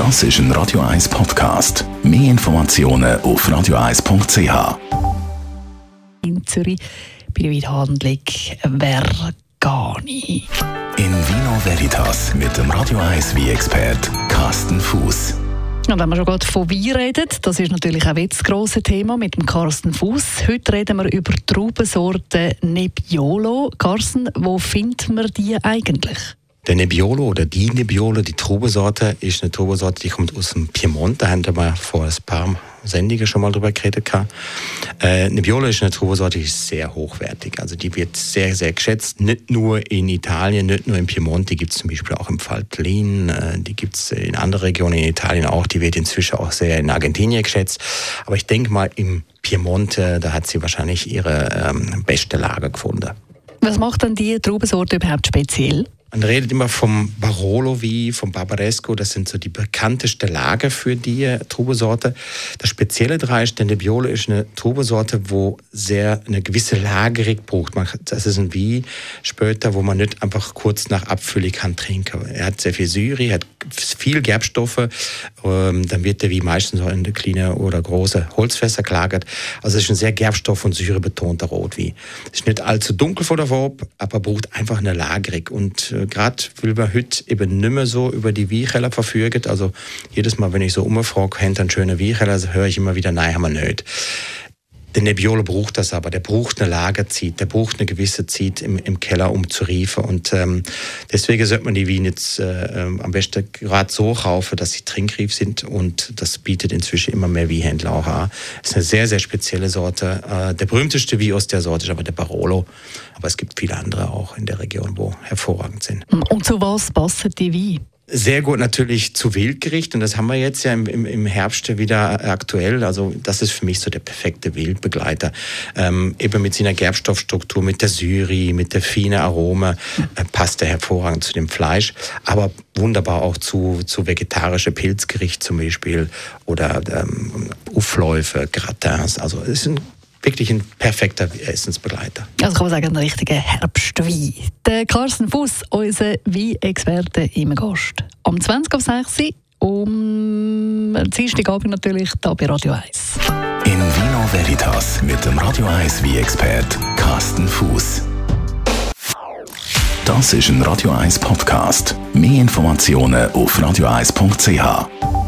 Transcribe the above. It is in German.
Das ist ein Radio 1 Podcast. Mehr Informationen auf radio1.ch. In Zürich bei der Weidhandlung Vergani. In Vino Veritas mit dem Radio 1 wie expert Carsten Fuß. Und wenn wir schon gerade von Wein reden, das ist natürlich auch jetzt das grosse Thema mit dem Carsten Fuß. Heute reden wir über die Traubensorte Nebbiolo. Carsten, wo findet man die eigentlich? Der Nebbiolo oder die Nebbiolo, die Trubesorte, ist eine Trubesorte, die kommt aus dem Piemont. Da haben wir vor ein paar Sendungen schon mal drüber geredet. Äh, Nebbiolo ist eine Trubesorte, die ist sehr hochwertig. Also die wird sehr, sehr geschätzt. Nicht nur in Italien, nicht nur im Piemont, die gibt es zum Beispiel auch im Faltlin, äh, die gibt es in anderen Regionen in Italien auch. Die wird inzwischen auch sehr in Argentinien geschätzt. Aber ich denke mal, im Piemonte, da hat sie wahrscheinlich ihre ähm, beste Lage gefunden. Was macht dann die Traubensorte überhaupt speziell? Man redet immer vom Barolo wie vom Barbaresco, das sind so die bekanntesten Lager für die Trubesorte. Das Spezielle ist, der Nebbiolo ist eine Trubesorte, wo sehr eine gewisse Lagerung braucht. Das ist ein Wie später, wo man nicht einfach kurz nach Abfüllen kann trinken. Er hat sehr viel Syri, hat viel Gerbstoffe, ähm, dann wird der wie meistens in eine kleine oder große Holzfässer gelagert. Also es ist ein sehr Gerbstoff- und Syrebetonter Rotwein. Es ist nicht allzu dunkel vor der Farbe, aber braucht einfach eine Lagerung und äh, gerade weil wir heute eben nicht mehr so über die Weinkeller verfügen. Also jedes Mal, wenn ich so umfrage, haben einen schönen Weinkeller, höre ich immer wieder, nein, haben wir nicht. Der Nebbiolo braucht das aber, der braucht eine Lagerzeit, der braucht eine gewisse Zeit im, im Keller, um zu riefen. Und ähm, deswegen sollte man die Weine jetzt äh, ähm, am besten gerade so kaufen, dass sie trinkreif sind. Und das bietet inzwischen immer mehr Weinhändler auch an. Ist eine sehr, sehr spezielle Sorte. Äh, der berühmteste Wein aus der Sorte ist aber der Barolo. Aber es gibt viele andere auch in der Region, wo hervorragend sind. Und zu was passen die Weine? Sehr gut natürlich zu Wildgericht und das haben wir jetzt ja im, im, Herbst wieder aktuell. Also das ist für mich so der perfekte Wildbegleiter. Ähm, eben mit seiner Gerbstoffstruktur, mit der Syri, mit der feinen Arome äh, passt er hervorragend zu dem Fleisch, aber wunderbar auch zu, zu vegetarische Pilzgericht zum Beispiel oder ähm, Aufläufe, Gratins. Also es ist ein wirklich ein perfekter Essensbegleiter. Also kann man sagen, ein richtiger Herbstwein. Der Carsten Fuß, unser Wein-Experte im Gast. Um 20 auf 6 um Dienstagabend natürlich hier bei Radio 1. In Vino Veritas mit dem Radio 1 Wein-Expert Carsten Fuß. Das ist ein Radio 1 Podcast. Mehr Informationen auf radio1.ch.